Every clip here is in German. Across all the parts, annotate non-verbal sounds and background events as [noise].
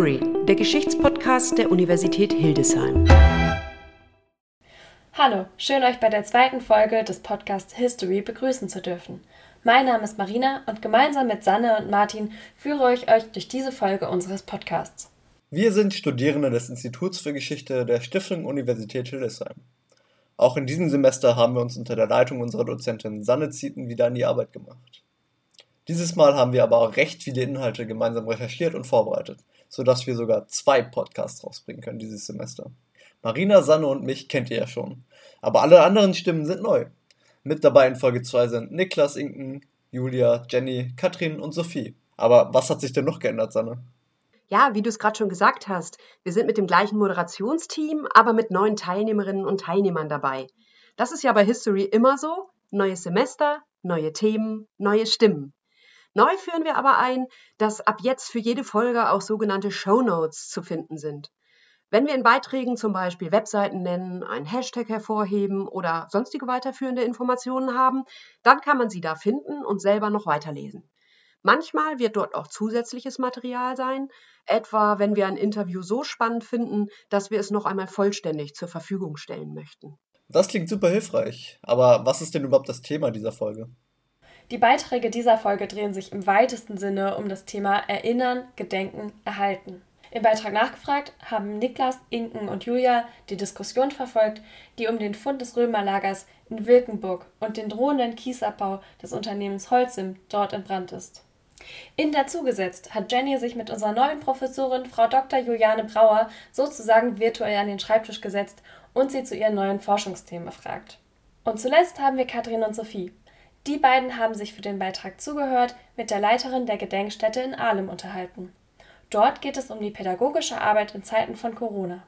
History, der Geschichtspodcast der Universität Hildesheim. Hallo, schön euch bei der zweiten Folge des Podcasts History begrüßen zu dürfen. Mein Name ist Marina und gemeinsam mit Sanne und Martin führe ich euch durch diese Folge unseres Podcasts. Wir sind Studierende des Instituts für Geschichte der Stiftung Universität Hildesheim. Auch in diesem Semester haben wir uns unter der Leitung unserer Dozentin Sanne Zieten wieder an die Arbeit gemacht. Dieses Mal haben wir aber auch recht viele Inhalte gemeinsam recherchiert und vorbereitet, sodass wir sogar zwei Podcasts rausbringen können dieses Semester. Marina, Sanne und mich kennt ihr ja schon. Aber alle anderen Stimmen sind neu. Mit dabei in Folge 2 sind Niklas Inken, Julia, Jenny, Katrin und Sophie. Aber was hat sich denn noch geändert, Sanne? Ja, wie du es gerade schon gesagt hast, wir sind mit dem gleichen Moderationsteam, aber mit neuen Teilnehmerinnen und Teilnehmern dabei. Das ist ja bei History immer so. Neues Semester, neue Themen, neue Stimmen. Neu führen wir aber ein, dass ab jetzt für jede Folge auch sogenannte Show Notes zu finden sind. Wenn wir in Beiträgen zum Beispiel Webseiten nennen, einen Hashtag hervorheben oder sonstige weiterführende Informationen haben, dann kann man sie da finden und selber noch weiterlesen. Manchmal wird dort auch zusätzliches Material sein, etwa wenn wir ein Interview so spannend finden, dass wir es noch einmal vollständig zur Verfügung stellen möchten. Das klingt super hilfreich. Aber was ist denn überhaupt das Thema dieser Folge? Die Beiträge dieser Folge drehen sich im weitesten Sinne um das Thema Erinnern, Gedenken, Erhalten. Im Beitrag nachgefragt haben Niklas, Inken und Julia die Diskussion verfolgt, die um den Fund des Römerlagers in Wilkenburg und den drohenden Kiesabbau des Unternehmens Holzim dort entbrannt ist. In dazugesetzt hat Jenny sich mit unserer neuen Professorin Frau Dr. Juliane Brauer sozusagen virtuell an den Schreibtisch gesetzt und sie zu ihren neuen Forschungsthemen befragt. Und zuletzt haben wir Katrin und Sophie, die beiden haben sich für den Beitrag zugehört, mit der Leiterin der Gedenkstätte in Ahlem unterhalten. Dort geht es um die pädagogische Arbeit in Zeiten von Corona.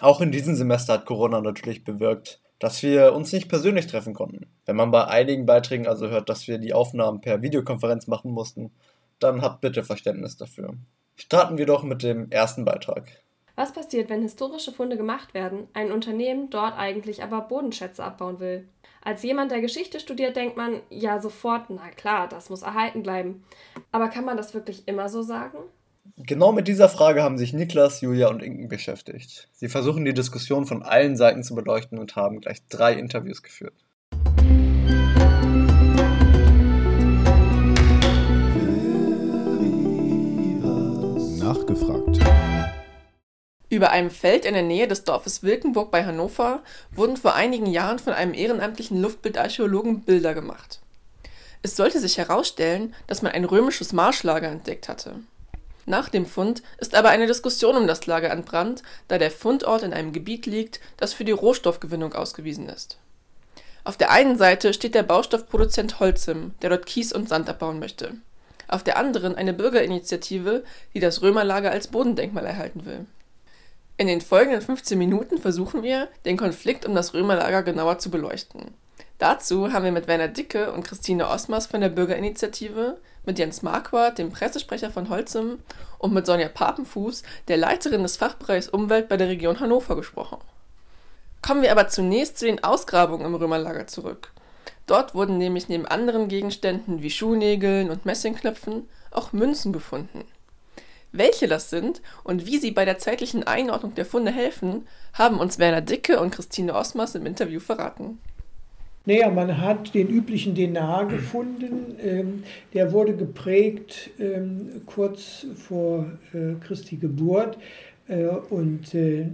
Auch in diesem Semester hat Corona natürlich bewirkt, dass wir uns nicht persönlich treffen konnten. Wenn man bei einigen Beiträgen also hört, dass wir die Aufnahmen per Videokonferenz machen mussten, dann habt bitte Verständnis dafür. Starten wir doch mit dem ersten Beitrag. Was passiert, wenn historische Funde gemacht werden, ein Unternehmen dort eigentlich aber Bodenschätze abbauen will? Als jemand, der Geschichte studiert, denkt man ja sofort, na klar, das muss erhalten bleiben. Aber kann man das wirklich immer so sagen? Genau mit dieser Frage haben sich Niklas, Julia und Inken beschäftigt. Sie versuchen die Diskussion von allen Seiten zu beleuchten und haben gleich drei Interviews geführt. Über einem Feld in der Nähe des Dorfes Wilkenburg bei Hannover wurden vor einigen Jahren von einem ehrenamtlichen Luftbildarchäologen Bilder gemacht. Es sollte sich herausstellen, dass man ein römisches Marschlager entdeckt hatte. Nach dem Fund ist aber eine Diskussion um das Lager entbrannt, da der Fundort in einem Gebiet liegt, das für die Rohstoffgewinnung ausgewiesen ist. Auf der einen Seite steht der Baustoffproduzent Holcim, der dort Kies und Sand abbauen möchte. Auf der anderen eine Bürgerinitiative, die das Römerlager als Bodendenkmal erhalten will. In den folgenden 15 Minuten versuchen wir, den Konflikt um das Römerlager genauer zu beleuchten. Dazu haben wir mit Werner Dicke und Christine Osmers von der Bürgerinitiative, mit Jens Marquardt, dem Pressesprecher von Holzim, und mit Sonja Papenfuß, der Leiterin des Fachbereichs Umwelt bei der Region Hannover, gesprochen. Kommen wir aber zunächst zu den Ausgrabungen im Römerlager zurück. Dort wurden nämlich neben anderen Gegenständen wie Schuhnägeln und Messingknöpfen auch Münzen gefunden. Welche das sind und wie sie bei der zeitlichen Einordnung der Funde helfen, haben uns Werner Dicke und Christine Osmers im Interview verraten. Naja, man hat den üblichen Denar gefunden. Ähm, der wurde geprägt ähm, kurz vor äh, Christi Geburt. Äh, und äh,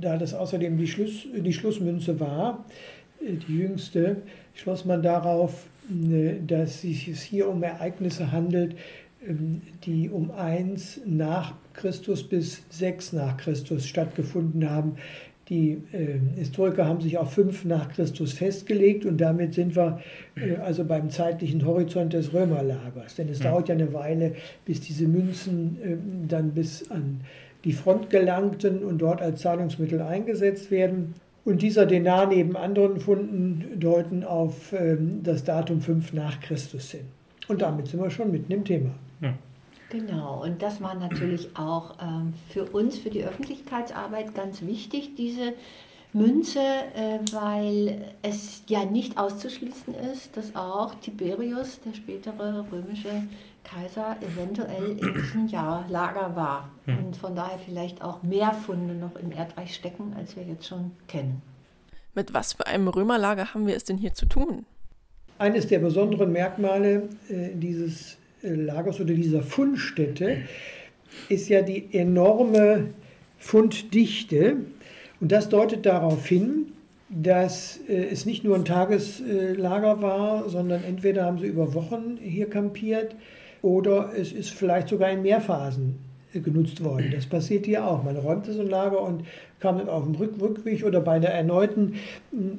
da das außerdem die, Schluss, die Schlussmünze war, äh, die jüngste, schloss man darauf, äh, dass sich es hier um Ereignisse handelt, die um 1 nach Christus bis 6 nach Christus stattgefunden haben. Die äh, Historiker haben sich auf 5 nach Christus festgelegt und damit sind wir äh, also beim zeitlichen Horizont des Römerlagers. Denn es ja. dauert ja eine Weile, bis diese Münzen äh, dann bis an die Front gelangten und dort als Zahlungsmittel eingesetzt werden. Und dieser Denar neben anderen Funden deuten auf ähm, das Datum 5 nach Christus hin. Und damit sind wir schon mitten im Thema. Ja. Genau, und das war natürlich [clears throat] auch ähm, für uns, für die Öffentlichkeitsarbeit ganz wichtig, diese Münze, äh, weil es ja nicht auszuschließen ist, dass auch Tiberius, der spätere römische Kaiser eventuell in diesem Jahr Lager war. Hm. Und von daher vielleicht auch mehr Funde noch im Erdreich stecken, als wir jetzt schon kennen. Mit was für einem Römerlager haben wir es denn hier zu tun? Eines der besonderen Merkmale äh, dieses Lagers oder dieser Fundstätte ist ja die enorme Funddichte. Und das deutet darauf hin, dass äh, es nicht nur ein Tageslager war, sondern entweder haben sie über Wochen hier kampiert oder es ist vielleicht sogar in Mehrphasen äh, genutzt worden. Das passiert hier auch. Man räumte so ein Lager und kam dann auf dem Rück Rückweg oder bei einer erneuten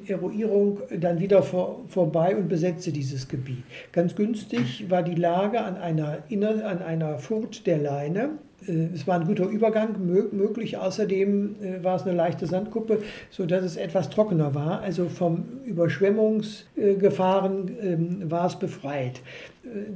äh, Eruierung dann wieder vor, vorbei und besetzte dieses Gebiet. Ganz günstig war die Lage an einer, Inner, an einer Furt der Leine. Äh, Es war ein guter Übergang mö- möglich. Außerdem äh, war es eine leichte Sandkuppe, sodass es etwas trockener war. Also vom Überschwemmungsgefahren ähm, war es befreit.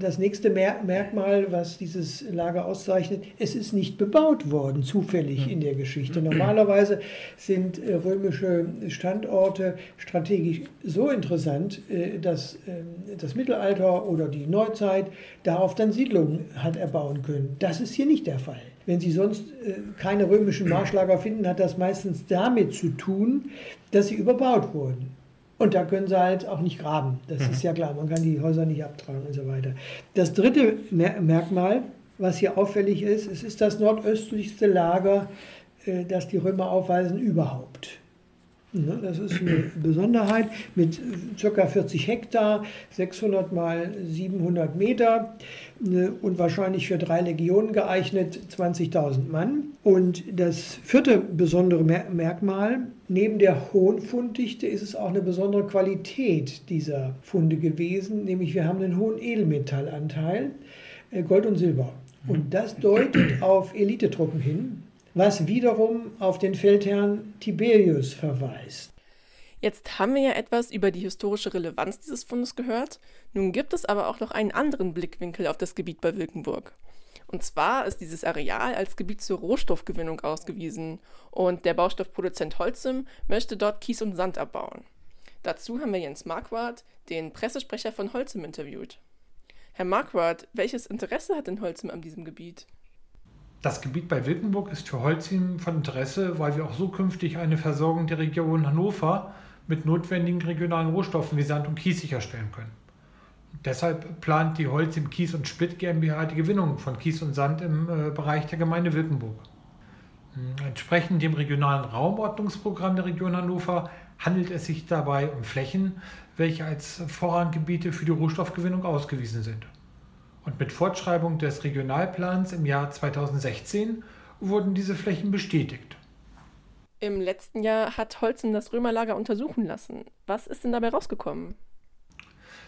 Das nächste Mer Merkmal, was dieses Lager auszeichnet, es ist nicht bebaut worden, zufällig in der Geschichte. Normalerweise sind äh, römische Standorte strategisch so interessant, äh, dass ähm, das Mittelalter oder die Neuzeit darauf dann Siedlungen hat erbauen können. Das ist hier nicht der Fall. Wenn Sie sonst äh, keine römischen Marschlager finden, hat das meistens damit zu tun, dass sie überbaut wurden. Und da können sie halt auch nicht graben. Das ist ja klar. Man kann die Häuser nicht abtragen und so weiter. Das dritte Mer Merkmal, was hier auffällig ist, es ist das nordöstlichste Lager, äh, das die Römer aufweisen überhaupt. Ne, Das ist eine Besonderheit mit ca. 40 Hektar, 600 mal 700 Meter ne, und wahrscheinlich für drei Legionen geeignet, 20.000 Mann. Und das vierte besondere Mer- Merkmal, neben der hohen Funddichte ist es auch eine besondere Qualität dieser Funde gewesen, nämlich wir haben einen hohen Edelmetallanteil, äh, Gold und Silber. Und das deutet auf Elitetruppen hin, was wiederum auf den Feldherrn Tiberius verweist. Jetzt haben wir ja etwas über die historische Relevanz dieses Fundes gehört. Nun gibt es aber auch noch einen anderen Blickwinkel auf das Gebiet bei Wilkenburg. Und zwar ist dieses Areal als Gebiet zur Rohstoffgewinnung ausgewiesen und der Baustoffproduzent Holcim möchte dort Kies und Sand abbauen. Dazu haben wir Jens Marquardt, den Pressesprecher von Holcim, interviewt. Herr Marquardt, welches Interesse hat denn Holcim an diesem Gebiet? Das Gebiet bei Wilkenburg ist für Holcim von Interesse, weil wir auch so künftig eine Versorgung der Region Hannover mit notwendigen regionalen Rohstoffen wie Sand und Kies sicherstellen können. Deshalb plant die Holcim Kies und Split GmbH die Gewinnung von Kies und Sand im äh, Bereich der Gemeinde Wilkenburg. Hm, Entsprechend dem regionalen Raumordnungsprogramm der Region Hannover handelt es sich dabei um Flächen, welche als Vorranggebiete für die Rohstoffgewinnung ausgewiesen sind. Und mit Fortschreibung des Regionalplans im Jahr 2016 wurden diese Flächen bestätigt. Im letzten Jahr hat Holcim das Römerlager untersuchen lassen. Was ist denn dabei rausgekommen?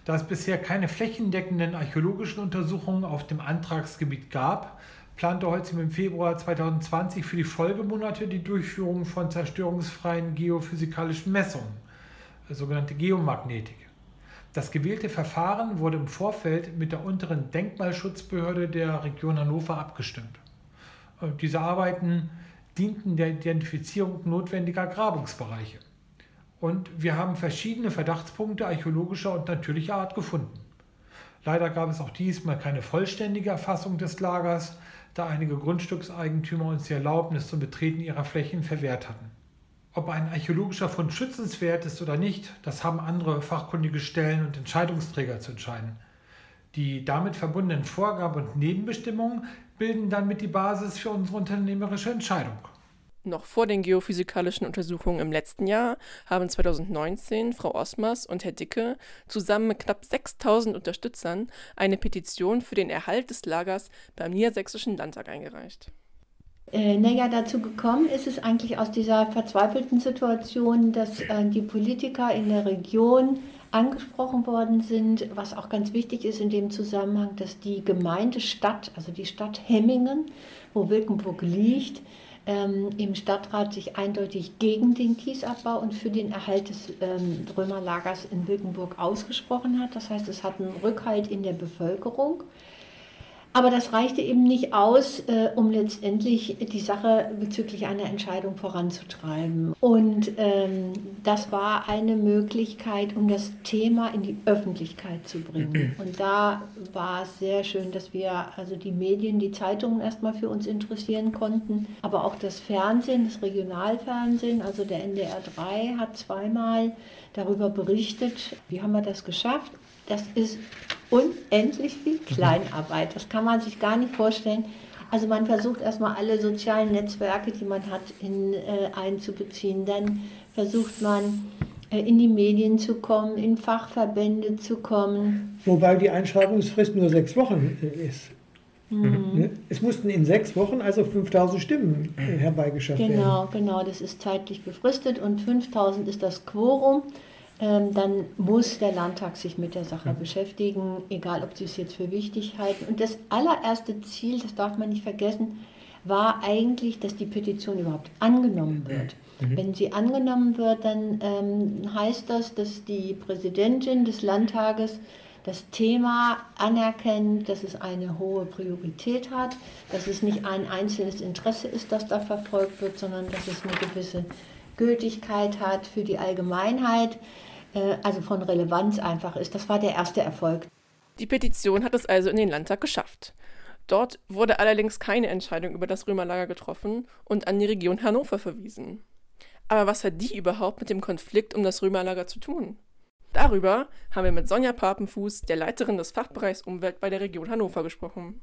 Da es bisher keine flächendeckenden archäologischen Untersuchungen auf dem Antragsgebiet gab, plante Holcim im Februar 2020 für die Folgemonate die Durchführung von zerstörungsfreien geophysikalischen Messungen, sogenannte Geomagnetik. Das gewählte Verfahren wurde im Vorfeld mit der unteren Denkmalschutzbehörde der Region Hannover abgestimmt. Äh, Diese Arbeiten dienten der Identifizierung notwendiger Grabungsbereiche. Und wir haben verschiedene Verdachtspunkte archäologischer und natürlicher Art gefunden. Leider gab es auch diesmal keine vollständige Erfassung des Lagers, da einige Grundstückseigentümer uns die Erlaubnis zum Betreten ihrer Flächen verwehrt hatten. Ob ein archäologischer Fund schützenswert ist oder nicht, das haben andere fachkundige Stellen und Entscheidungsträger zu entscheiden. Die damit verbundenen Vorgaben und Nebenbestimmungen bilden dann mit die Basis für unsere unternehmerische Entscheidung. Noch vor den geophysikalischen Untersuchungen im letzten Jahr haben 2019 Frau Osmers und Herr Dicke zusammen mit knapp 6000 Unterstützern eine Petition für den Erhalt des Lagers beim Niedersächsischen Landtag eingereicht. Äh, naja, dazu gekommen ist es eigentlich aus dieser verzweifelten Situation, dass äh, die Politiker in der Region angesprochen worden sind, was auch ganz wichtig ist in dem Zusammenhang, dass die Gemeindestadt, also die Stadt Hemmingen, wo Wilkenburg liegt, ähm, im Stadtrat sich eindeutig gegen den Kiesabbau und für den Erhalt des ähm, Römerlagers in Wilkenburg ausgesprochen hat. Das heißt, es hat einen Rückhalt in der Bevölkerung. Aber das reichte eben nicht aus, äh, um letztendlich die Sache bezüglich einer Entscheidung voranzutreiben. Und ähm, das war eine Möglichkeit, um das Thema in die Öffentlichkeit zu bringen. Und da war es sehr schön, dass wir also die Medien, die Zeitungen erstmal für uns interessieren konnten, aber auch das Fernsehen, das Regionalfernsehen, also der NDR 3 hat zweimal darüber berichtet, wie haben wir das geschafft. Das ist unendlich viel Kleinarbeit. Das kann man sich gar nicht vorstellen. Also man versucht erstmal alle sozialen Netzwerke, die man hat, in, äh, einzubeziehen. Dann versucht man äh, in die Medien zu kommen, in Fachverbände zu kommen. Wobei die Einschreibungsfrist nur sechs Wochen äh, ist. Mhm. Ne? Es mussten in sechs Wochen also 5000 Stimmen äh, herbeigeschafft genau, werden. Genau, genau, das ist zeitlich befristet und 5000 ist das Quorum dann muss der Landtag sich mit der Sache beschäftigen, egal ob sie es jetzt für wichtig halten. Und das allererste Ziel, das darf man nicht vergessen, war eigentlich, dass die Petition überhaupt angenommen wird. Mhm. Wenn sie angenommen wird, dann ähm, heißt das, dass die Präsidentin des Landtages das Thema anerkennt, dass es eine hohe Priorität hat, dass es nicht ein einzelnes Interesse ist, das da verfolgt wird, sondern dass es eine gewisse Gültigkeit hat für die Allgemeinheit. Äh, also von Relevanz einfach ist. Das war der erste Erfolg. Die Petition hat es also in den Landtag geschafft. Dort wurde allerdings keine Entscheidung über das Römerlager getroffen und an die Region Hannover verwiesen. Aber was hat die überhaupt mit dem Konflikt um das Römerlager zu tun? Darüber haben wir mit Sonja Papenfuß, der Leiterin des Fachbereichs Umwelt bei der Region Hannover, gesprochen.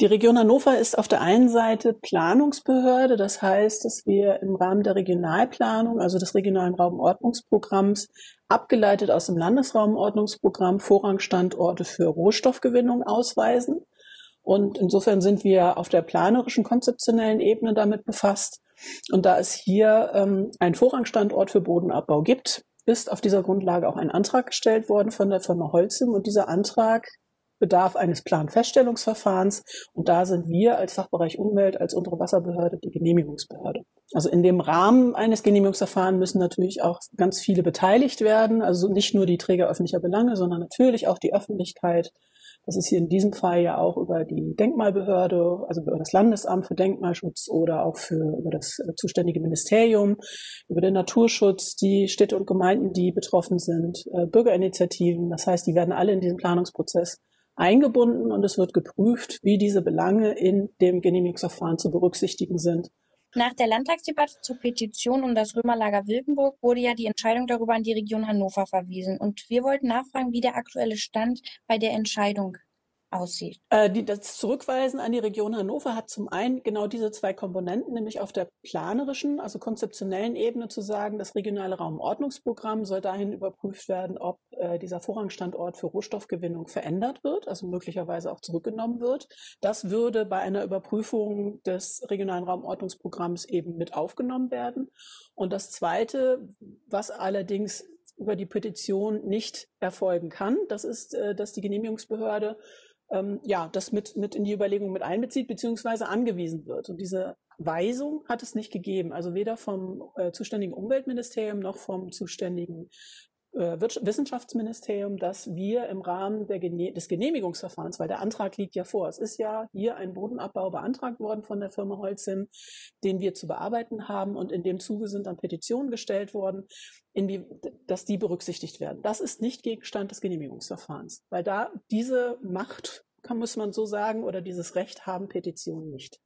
Die Region Hannover ist auf der einen Seite Planungsbehörde, das heißt, dass wir im Rahmen der Regionalplanung, also des regionalen Raumordnungsprogramms, abgeleitet aus dem Landesraumordnungsprogramm Vorrangstandorte für Rohstoffgewinnung ausweisen. Und insofern sind wir auf der planerischen, konzeptionellen Ebene damit befasst. Und da es hier ähm, einen Vorrangstandort für Bodenabbau gibt, ist auf dieser Grundlage auch ein Antrag gestellt worden von der Firma Holzim. Und dieser Antrag bedarf eines Planfeststellungsverfahrens. Und da sind wir als Fachbereich Umwelt, als unsere Wasserbehörde die Genehmigungsbehörde. Also in dem Rahmen eines Genehmigungsverfahrens müssen natürlich auch ganz viele beteiligt werden. Also nicht nur die Träger öffentlicher Belange, sondern natürlich auch die Öffentlichkeit. Das ist hier in diesem Fall ja auch über die Denkmalbehörde, also über das Landesamt für Denkmalschutz oder auch für, über das zuständige Ministerium, über den Naturschutz, die Städte und Gemeinden, die betroffen sind, äh, Bürgerinitiativen. Das heißt, die werden alle in diesem Planungsprozess eingebunden und es wird geprüft, wie diese Belange in dem Genehmigungsverfahren zu berücksichtigen sind. Nach der Landtagsdebatte zur Petition um das Römerlager Wilkenburg wurde ja die Entscheidung darüber an die Region Hannover verwiesen. Und wir wollten nachfragen, wie der aktuelle Stand bei der Entscheidung aussieht. Äh, das Zurückweisen an die Region Hannover hat zum einen genau diese zwei Komponenten, nämlich auf der planerischen, also konzeptionellen Ebene zu sagen, das regionale Raumordnungsprogramm soll dahin überprüft werden, ob äh, dieser Vorrangstandort für Rohstoffgewinnung verändert wird, also möglicherweise auch zurückgenommen wird. Das würde bei einer Überprüfung des regionalen Raumordnungsprogramms eben mit aufgenommen werden. Und das Zweite, was allerdings über die Petition nicht erfolgen kann, das ist, äh, dass die Genehmigungsbehörde ähm, ja, das mit, mit in die Überlegung mit einbezieht, beziehungsweise angewiesen wird. Und diese Weisung hat es nicht gegeben. Also weder vom äh, zuständigen Umweltministerium noch vom zuständigen Wissenschaftsministerium, dass wir im Rahmen Gene des Genehmigungsverfahrens, weil der Antrag liegt ja vor, es ist ja hier ein Bodenabbau beantragt worden von der Firma Holzim, den wir zu bearbeiten haben und in dem Zuge sind dann Petitionen gestellt worden, die, dass die berücksichtigt werden. Das ist nicht Gegenstand des Genehmigungsverfahrens, weil da diese Macht, kann, muss man so sagen, oder dieses Recht haben Petitionen nicht.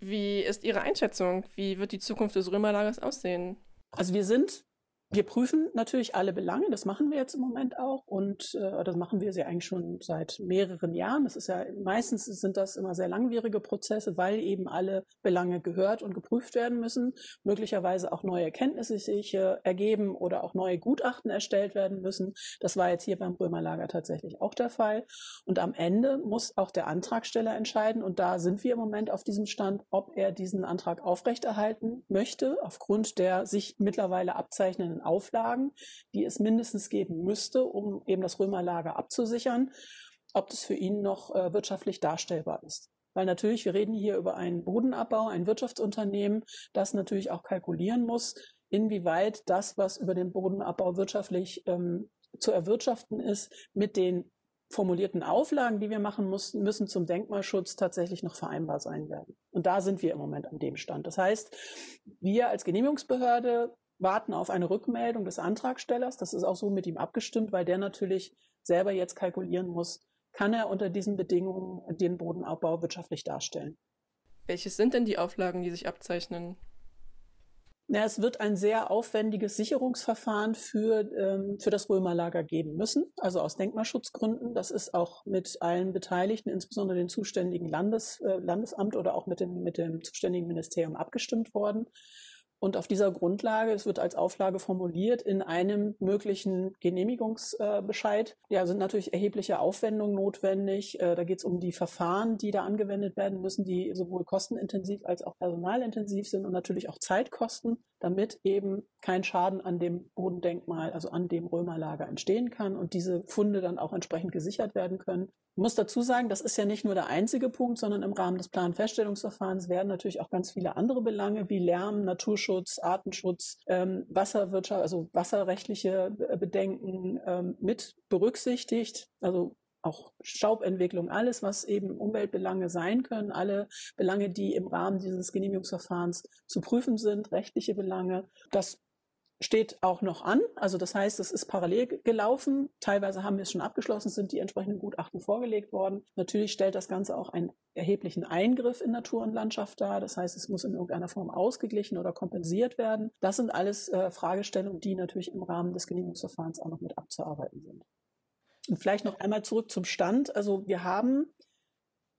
Wie ist Ihre Einschätzung? Wie wird die Zukunft des Römerlagers aussehen? Also wir sind wir prüfen natürlich alle Belange, das machen wir jetzt im Moment auch und äh, das machen wir ja eigentlich schon seit mehreren Jahren. Das ist ja meistens sind das immer sehr langwierige Prozesse, weil eben alle Belange gehört und geprüft werden müssen, möglicherweise auch neue Erkenntnisse sich äh, ergeben oder auch neue Gutachten erstellt werden müssen. Das war jetzt hier beim Römerlager tatsächlich auch der Fall. Und am Ende muss auch der Antragsteller entscheiden und da sind wir im Moment auf diesem Stand, ob er diesen Antrag aufrechterhalten möchte aufgrund der sich mittlerweile abzeichnenden Auflagen, die es mindestens geben müsste, um eben das Römerlager abzusichern, ob das für ihn noch äh, wirtschaftlich darstellbar ist. Weil natürlich, wir reden hier über einen Bodenabbau, ein Wirtschaftsunternehmen, das natürlich auch kalkulieren muss, inwieweit das, was über den Bodenabbau wirtschaftlich ähm, zu erwirtschaften ist, mit den formulierten Auflagen, die wir machen müssen, müssen zum Denkmalschutz tatsächlich noch vereinbar sein werden. Und da sind wir im Moment an dem Stand. Das heißt, wir als Genehmigungsbehörde warten auf eine Rückmeldung des Antragstellers. Das ist auch so mit ihm abgestimmt, weil der natürlich selber jetzt kalkulieren muss, kann er unter diesen Bedingungen den Bodenabbau wirtschaftlich darstellen. Welches sind denn die Auflagen, die sich abzeichnen? Na, es wird ein sehr aufwendiges Sicherungsverfahren für, ähm, für das Römerlager geben müssen, also aus Denkmalschutzgründen. Das ist auch mit allen Beteiligten, insbesondere dem zuständigen Landes, äh, Landesamt oder auch mit dem, mit dem zuständigen Ministerium abgestimmt worden. Und auf dieser Grundlage, es wird als Auflage formuliert, in einem möglichen Genehmigungsbescheid, ja, sind natürlich erhebliche Aufwendungen notwendig. Äh, da geht es um die Verfahren, die da angewendet werden müssen, die sowohl kostenintensiv als auch personalintensiv sind und natürlich auch Zeitkosten, damit eben kein Schaden an dem Bodendenkmal, also an dem Römerlager entstehen kann und diese Funde dann auch entsprechend gesichert werden können. Ich muss dazu sagen, das ist ja nicht nur der einzige Punkt, sondern im Rahmen des Planfeststellungsverfahrens werden natürlich auch ganz viele andere Belange wie Lärm, Naturschutz, Artenschutz, ähm, Wasserwirtschaft, also wasserrechtliche Bedenken ähm, mit berücksichtigt. Also auch Staubentwicklung, alles, was eben Umweltbelange sein können, alle Belange, die im Rahmen dieses Genehmigungsverfahrens zu prüfen sind, rechtliche Belange. Das steht auch noch an. Also das heißt, es ist parallel gelaufen. Teilweise haben wir es schon abgeschlossen, sind die entsprechenden Gutachten vorgelegt worden. Natürlich stellt das Ganze auch einen erheblichen Eingriff in Natur und Landschaft dar. Das heißt, es muss in irgendeiner Form ausgeglichen oder kompensiert werden. Das sind alles äh, Fragestellungen, die natürlich im Rahmen des Genehmigungsverfahrens auch noch mit abzuarbeiten sind. Und vielleicht noch einmal zurück zum Stand. Also wir haben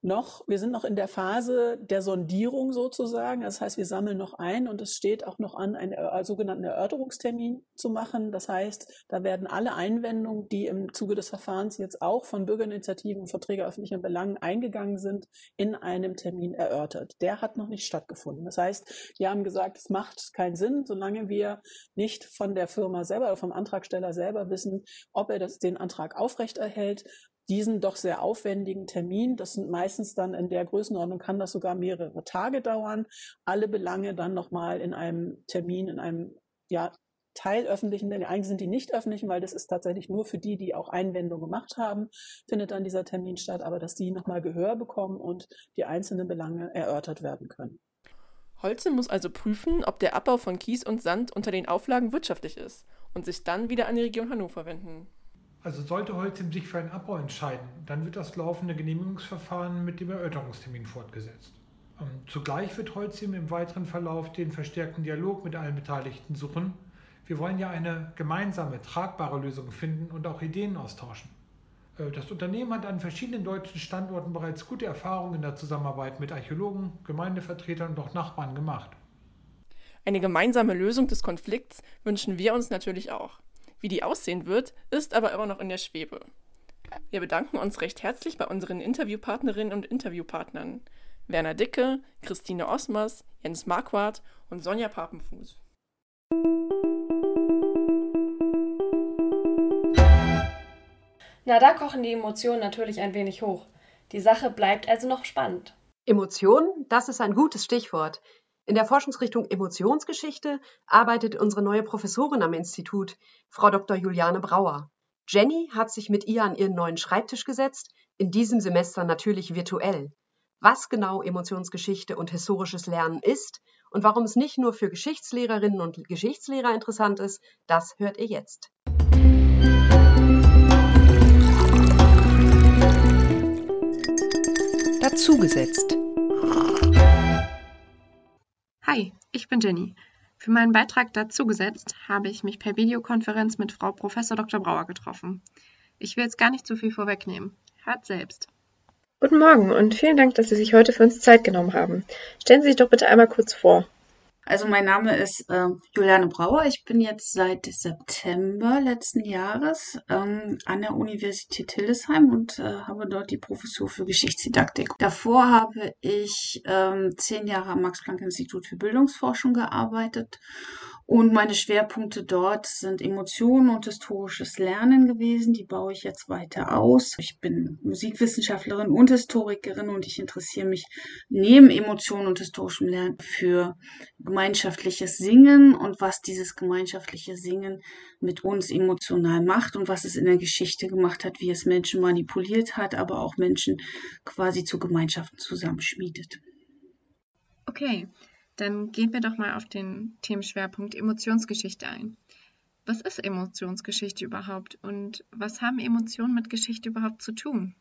noch, wir sind noch in der Phase der Sondierung sozusagen. Das heißt, wir sammeln noch ein und es steht auch noch an, einen äh, sogenannten Erörterungstermin zu machen. Das heißt, da werden alle Einwendungen, die im Zuge des Verfahrens jetzt auch von Bürgerinitiativen und Verträge öffentlicher Belangen eingegangen sind, in einem Termin erörtert. Der hat noch nicht stattgefunden. Das heißt, wir haben gesagt, es macht keinen Sinn, solange wir nicht von der Firma selber oder vom Antragsteller selber wissen, ob er das, den Antrag aufrechterhält, diesen doch sehr aufwendigen Termin, das sind meistens dann in der Größenordnung, kann das sogar mehrere Tage dauern, alle Belange dann nochmal in einem Termin, in einem ja, teilöffentlichen, denn eigentlich sind die nicht öffentlichen, weil das ist tatsächlich nur für die, die auch Einwendungen gemacht haben, findet dann dieser Termin statt, aber dass die nochmal Gehör bekommen und die einzelnen Belange erörtert werden können. Holze muss also prüfen, ob der Abbau von Kies und Sand unter den Auflagen wirtschaftlich ist und sich dann wieder an die Region Hannover wenden. Also sollte Holcim sich für einen Abbau entscheiden, dann wird das laufende Genehmigungsverfahren mit dem Erörterungstermin fortgesetzt. Ähm, zugleich wird Holcim im weiteren Verlauf den verstärkten Dialog mit allen Beteiligten suchen. Wir wollen ja eine gemeinsame, tragbare Lösung finden und auch Ideen austauschen. Äh, das Unternehmen hat an verschiedenen deutschen Standorten bereits gute Erfahrungen in der Zusammenarbeit mit Archäologen, Gemeindevertretern und auch Nachbarn gemacht. Eine gemeinsame Lösung des Konflikts wünschen wir uns natürlich auch. Wie die aussehen wird, ist aber immer noch in der Schwebe. Wir bedanken uns recht herzlich bei unseren Interviewpartnerinnen und Interviewpartnern. Werner Dicke, Christine Osmers, Jens Marquardt und Sonja Papenfuß. Na, da kochen die Emotionen natürlich ein wenig hoch. Die Sache bleibt also noch spannend. Emotionen, das ist ein gutes Stichwort. In der Forschungsrichtung Emotionsgeschichte arbeitet unsere neue Professorin am Institut, Frau Dr. Juliane Brauer. Jenny hat sich mit ihr an ihren neuen Schreibtisch gesetzt, in diesem Semester natürlich virtuell. Was genau Emotionsgeschichte und historisches Lernen ist und warum es nicht nur für Geschichtslehrerinnen und Geschichtslehrer interessant ist, das hört ihr jetzt. Dazugesetzt. Hi, ich bin Jenny. Für meinen Beitrag dazugesetzt habe ich mich per Videokonferenz mit Frau Prof. Dr. Brauer getroffen. Ich will jetzt gar nicht zu viel vorwegnehmen. Hört selbst. Guten Morgen und vielen Dank, dass Sie sich heute für uns Zeit genommen haben. Stellen Sie sich doch bitte einmal kurz vor. Also mein Name ist äh, Juliane Brauer. Ich bin jetzt seit September letzten Jahres ähm, an der Universität Hildesheim und äh, habe dort die Professur für Geschichtsdidaktik. Davor habe ich ähm, zehn Jahre am Max-Planck-Institut für Bildungsforschung gearbeitet Und meine Schwerpunkte dort sind Emotionen und historisches Lernen gewesen. Die baue ich jetzt weiter aus. Ich bin Musikwissenschaftlerin und Historikerin und ich interessiere mich neben Emotionen und historischem Lernen für gemeinschaftliches Singen und was dieses gemeinschaftliche Singen mit uns emotional macht und was es in der Geschichte gemacht hat, wie es Menschen manipuliert hat, aber auch Menschen quasi zu Gemeinschaften zusammenschmiedet. Okay, dann gehen wir doch mal auf den Themenschwerpunkt Emotionsgeschichte ein. Was ist Emotionsgeschichte überhaupt und was haben Emotionen mit Geschichte überhaupt zu tun?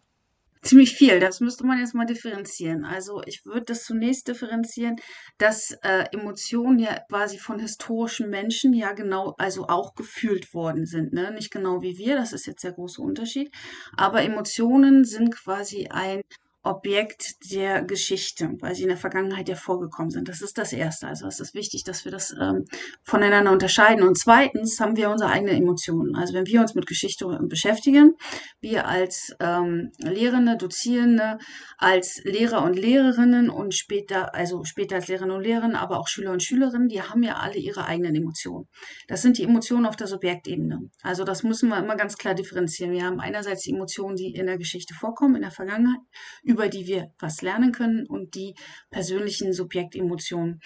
Ziemlich viel, das müsste man jetzt mal differenzieren. Also ich würde das zunächst differenzieren, dass äh, Emotionen ja quasi von historischen Menschen ja genau, also auch gefühlt worden sind. Ne? Nicht genau wie wir, das ist jetzt der große Unterschied. Aber Emotionen sind quasi ein Objekt der Geschichte, weil sie in der Vergangenheit ja vorgekommen sind. Das ist das Erste. Also es ist wichtig, dass wir das ähm, voneinander unterscheiden. Und zweitens haben wir unsere eigenen Emotionen. Also wenn wir uns mit Geschichte beschäftigen, wir als ähm, Lehrende, Dozierende, als Lehrer und Lehrerinnen und später, also später als Lehrerinnen und Lehrer, aber auch Schüler und Schülerinnen, die haben ja alle ihre eigenen Emotionen. Das sind die Emotionen auf der Subjektebene. Also das müssen wir immer ganz klar differenzieren. Wir haben einerseits die Emotionen, die in der Geschichte vorkommen, in der Vergangenheit über die wir was lernen können und die persönlichen Subjektemotionen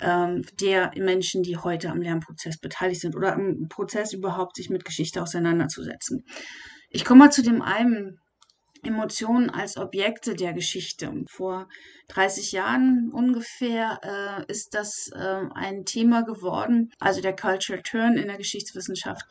ähm, der Menschen, die heute am Lernprozess beteiligt sind oder am Prozess überhaupt, sich mit Geschichte auseinanderzusetzen. Ich komme mal zu dem einen Emotionen als Objekte der Geschichte. Vor 30 Jahren ungefähr äh, ist das äh, ein Thema geworden, also der Cultural Turn in der Geschichtswissenschaft.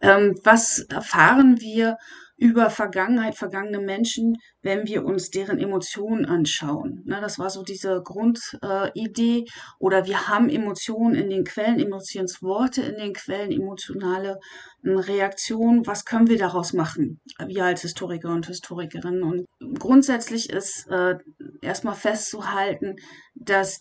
Ähm, was erfahren wir über Vergangenheit, vergangene Menschen, wenn wir uns deren Emotionen anschauen. Ne, das war so diese Grundidee. Äh, Oder wir haben Emotionen in den Quellen, Emotionsworte in den Quellen, emotionale äh, Reaktionen. Was können wir daraus machen, wir als Historiker und Historikerinnen? Und grundsätzlich ist äh, erstmal festzuhalten, dass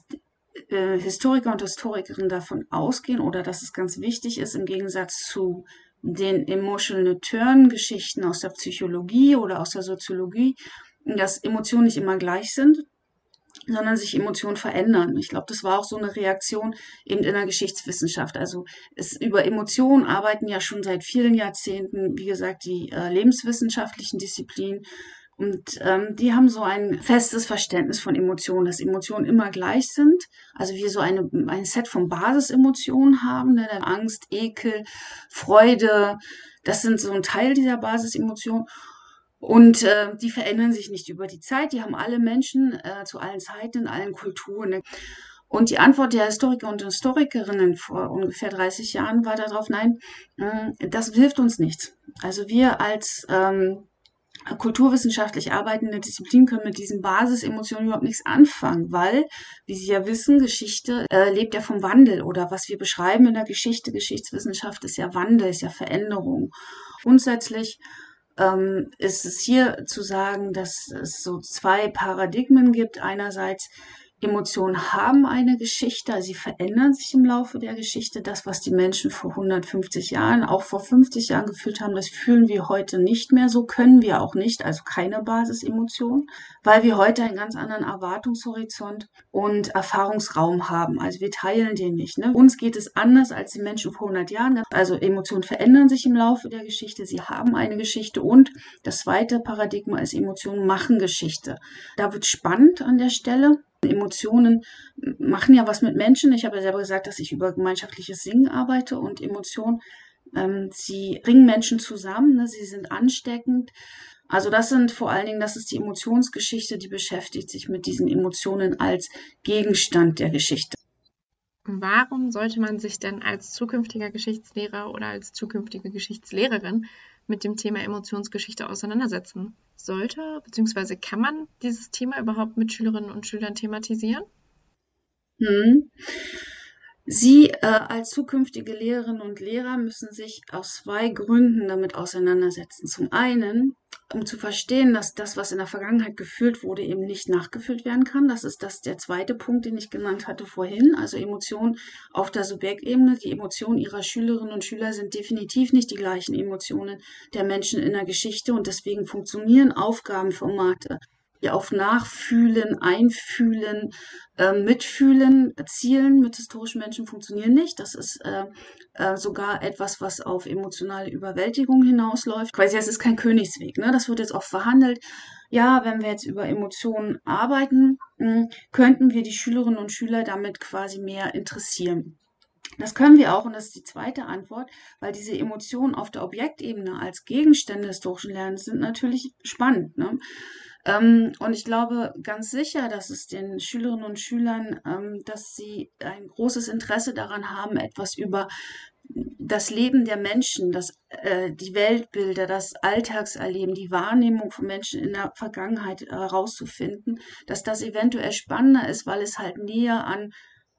äh, Historiker und Historikerinnen davon ausgehen oder dass es ganz wichtig ist, im Gegensatz zu den Emotional Turn Geschichten aus der Psychologie oder aus der Soziologie, dass Emotionen nicht immer gleich sind, sondern sich Emotionen verändern. Ich glaube, das war auch so eine Reaktion eben in der Geschichtswissenschaft. Also es, über Emotionen arbeiten ja schon seit vielen Jahrzehnten, wie gesagt, die äh, lebenswissenschaftlichen Disziplinen und ähm, die haben so ein festes Verständnis von Emotionen, dass Emotionen immer gleich sind. Also wir so eine, ein Set von Basisemotionen haben, ne? Angst, Ekel, Freude, das sind so ein Teil dieser Basisemotionen. Und äh, die verändern sich nicht über die Zeit. Die haben alle Menschen äh, zu allen Zeiten, in allen Kulturen. Ne? Und die Antwort der Historiker und Historikerinnen vor ungefähr 30 Jahren war darauf, nein, mh, das hilft uns nichts. Also wir als ähm, kulturwissenschaftlich arbeitende Disziplin können mit diesen Basisemotionen überhaupt nichts anfangen, weil, wie Sie ja wissen, Geschichte äh, lebt ja vom Wandel oder was wir beschreiben in der Geschichte, Geschichtswissenschaft ist ja Wandel, ist ja Veränderung. Grundsätzlich ähm, ist es hier zu sagen, dass es so zwei Paradigmen gibt. Einerseits Emotionen haben eine Geschichte, sie verändern sich im Laufe der Geschichte. Das, was die Menschen vor 150 Jahren, auch vor 50 Jahren gefühlt haben, das fühlen wir heute nicht mehr so, können wir auch nicht, also keine Basisemotion, weil wir heute einen ganz anderen Erwartungshorizont und Erfahrungsraum haben. Also wir teilen den nicht. Ne? Uns geht es anders als die Menschen vor 100 Jahren. Also Emotionen verändern sich im Laufe der Geschichte, sie haben eine Geschichte und das zweite Paradigma ist, Emotionen machen Geschichte. Da wird spannend an der Stelle Emotionen machen ja was mit Menschen. Ich habe ja selber gesagt, dass ich über gemeinschaftliches Singen arbeite und Emotionen, ähm, sie bringen Menschen zusammen, ne? sie sind ansteckend. Also das sind vor allen Dingen, das ist die Emotionsgeschichte, die beschäftigt sich mit diesen Emotionen als Gegenstand der Geschichte. Warum sollte man sich denn als zukünftiger Geschichtslehrer oder als zukünftige Geschichtslehrerin mit dem Thema Emotionsgeschichte auseinandersetzen? Sollte bzw. kann man dieses Thema überhaupt mit Schülerinnen und Schülern thematisieren? Hm. Sie äh, als zukünftige Lehrerinnen und Lehrer müssen sich aus zwei Gründen damit auseinandersetzen. Zum einen, um zu verstehen, dass das, was in der Vergangenheit gefühlt wurde, eben nicht nachgefühlt werden kann. Das ist das der zweite Punkt, den ich genannt hatte vorhin. Also Emotionen auf der Subjektebene. Die Emotionen ihrer Schülerinnen und Schüler sind definitiv nicht die gleichen Emotionen der Menschen in der Geschichte und deswegen funktionieren Aufgabenformate die auf Nachfühlen, Einfühlen, äh, Mitfühlen zielen mit historischen Menschen funktionieren nicht. Das ist äh, äh, sogar etwas, was auf emotionale Überwältigung hinausläuft. Quasi, es ist kein Königsweg. Ne? Das wird jetzt oft verhandelt. Ja, wenn wir jetzt über Emotionen arbeiten, mh, hm, könnten wir die Schülerinnen und Schüler damit quasi mehr interessieren. Das können wir auch, und das ist die zweite Antwort, weil diese Emotionen auf der Objektebene als Gegenstände historischen Lernens sind natürlich spannend. Ne? Ähm, und ich glaube ganz sicher, dass es den Schülerinnen und Schülern, ähm, dass sie ein großes Interesse daran haben, etwas über das Leben der Menschen, das, äh, die Weltbilder, das Alltagserleben, die Wahrnehmung von Menschen in der Vergangenheit herauszufinden, äh, dass das eventuell spannender ist, weil es halt näher an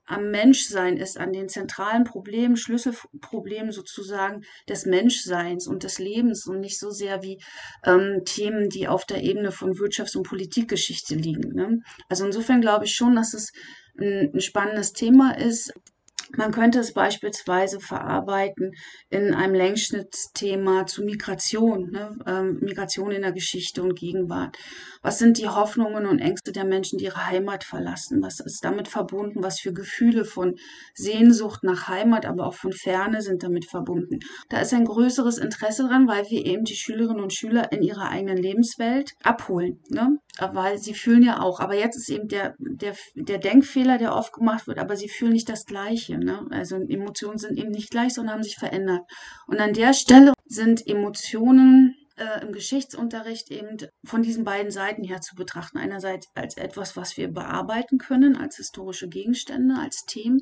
am Menschsein ist, an den zentralen Problemen, Schlüsselproblemen sozusagen des Menschseins und des Lebens und nicht so sehr wie ähm, Themen, die auf der Ebene von Wirtschafts- und Politikgeschichte liegen. Ne? Also insofern glaube ich schon, dass es ein, ein spannendes Thema ist. Man könnte es beispielsweise verarbeiten in einem Längsschnittsthema zu Migration, ne? ähm, Migration in der Geschichte und Gegenwart. Was sind die Hoffnungen und Ängste der Menschen, die ihre Heimat verlassen? Was ist damit verbunden? Was für Gefühle von Sehnsucht nach Heimat, aber auch von Ferne sind damit verbunden? Da ist ein größeres Interesse dran, weil wir eben die Schülerinnen und Schüler in ihrer eigenen Lebenswelt abholen. Ne? Weil sie fühlen ja auch. Aber jetzt ist eben der, der, der Denkfehler, der oft gemacht wird, aber sie fühlen nicht das Gleiche. Ne? Also Emotionen sind eben nicht gleich, sondern haben sich verändert. Und an der Stelle sind Emotionen äh, im Geschichtsunterricht eben von diesen beiden Seiten her zu betrachten. Einerseits als etwas, was wir bearbeiten können, als historische Gegenstände, als Themen.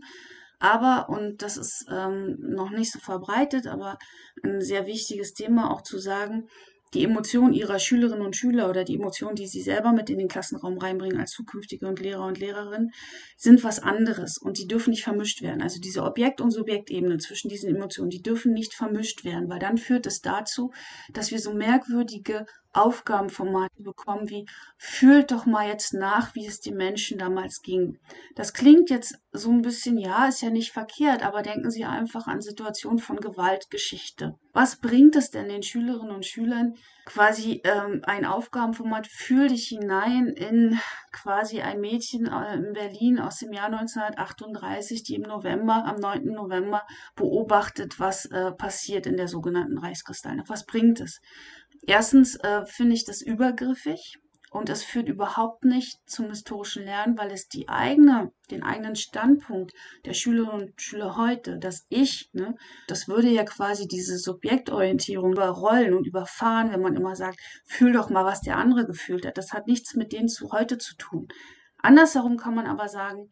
Aber, und das ist ähm, noch nicht so verbreitet, aber ein sehr wichtiges Thema auch zu sagen, die Emotionen ihrer Schülerinnen und Schüler oder die Emotionen, die sie selber mit in den Klassenraum reinbringen als zukünftige und Lehrer und Lehrerinnen, sind was anderes und die dürfen nicht vermischt werden. Also diese Objekt- und Subjektebene zwischen diesen Emotionen, die dürfen nicht vermischt werden, weil dann führt es dazu, dass wir so merkwürdige Aufgabenformate bekommen, wie fühlt doch mal jetzt nach, wie es den Menschen damals ging. Das klingt jetzt so ein bisschen, ja, ist ja nicht verkehrt, aber denken Sie einfach an Situationen von Gewaltgeschichte. Was bringt es denn den Schülerinnen und Schülern, quasi ähm, ein Aufgabenformat, fühl dich hinein in quasi ein Mädchen äh, in Berlin aus dem Jahr 1938, die im November, am 9. November beobachtet, was äh, passiert in der sogenannten Reichskristallnacht. Was bringt es? Erstens äh, finde ich das übergriffig und es führt überhaupt nicht zum historischen Lernen, weil es die eigene, den eigenen Standpunkt der Schülerinnen und Schüler heute, das Ich, ne, das würde ja quasi diese Subjektorientierung überrollen und überfahren, wenn man immer sagt, fühl doch mal, was der andere gefühlt hat. Das hat nichts mit denen zu heute zu tun. Andersherum kann man aber sagen,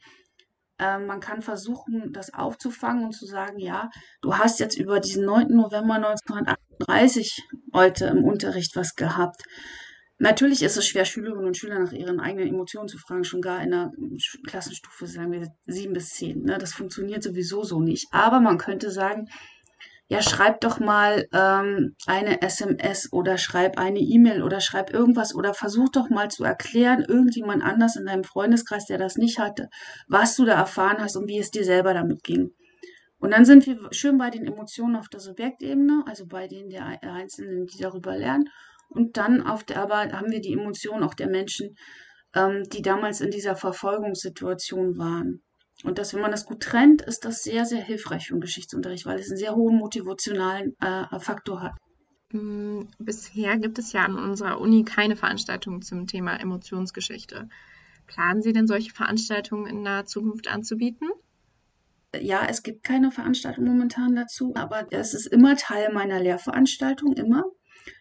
äh, man kann versuchen, das aufzufangen und zu sagen, ja, du hast jetzt über diesen 9. November 1938 heute im Unterricht was gehabt. Natürlich ist es schwer, Schülerinnen und Schüler nach ihren eigenen Emotionen zu fragen, schon gar in der Klassenstufe, sagen wir, sieben bis zehn. Ne? Das funktioniert sowieso so nicht. Aber man könnte sagen, ja, schreib doch mal ähm, eine SMS oder schreib eine E-Mail oder schreib irgendwas oder versuch doch mal zu erklären, irgendjemand anders in deinem Freundeskreis, der das nicht hatte, was du da erfahren hast und wie es dir selber damit ging. Und dann sind wir schön bei den Emotionen auf der Subjektebene, also bei denen der Einzelnen, die darüber lernen. Und dann auf der Arbeit haben wir die Emotionen auch der Menschen, ähm, die damals in dieser Verfolgungssituation waren. Und das, wenn man das gut trennt, ist das sehr, sehr hilfreich für den Geschichtsunterricht, weil es einen sehr hohen motivationalen äh, Faktor hat. Mm, bisher gibt es ja an unserer Uni keine Veranstaltungen zum Thema Emotionsgeschichte. Planen Sie denn solche Veranstaltungen in naher Zukunft anzubieten? Ja, es gibt keine Veranstaltung momentan dazu, aber es ist immer Teil meiner Lehrveranstaltung, immer.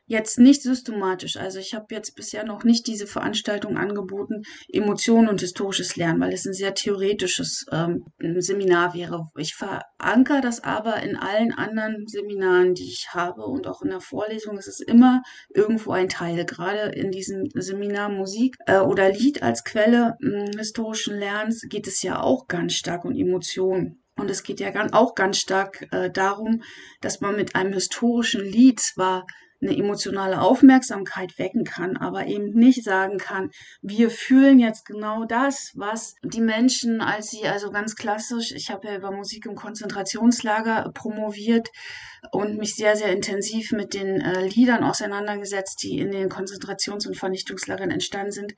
Jetzt nicht systematisch. Also ich habe jetzt bisher noch nicht diese Veranstaltung angeboten, Emotionen und historisches Lernen, weil es ein sehr theoretisches ähm, Seminar wäre. Ich verankere das aber in allen anderen Seminaren, die ich habe und auch in der Vorlesung. Es ist immer irgendwo ein Teil. Gerade in diesem Seminar Musik äh, oder Lied als Quelle äh, historischen Lernens geht es ja auch ganz stark um Emotionen. Und es geht ja auch ganz stark äh, darum, dass man mit einem historischen Lied zwar eine emotionale Aufmerksamkeit wecken kann, aber eben nicht sagen kann, wir fühlen jetzt genau das, was die Menschen, als sie also ganz klassisch, ich habe ja über Musik im Konzentrationslager promoviert und mich sehr, sehr intensiv mit den äh, Liedern auseinandergesetzt, die in den Konzentrations- und Vernichtungslagern entstanden sind.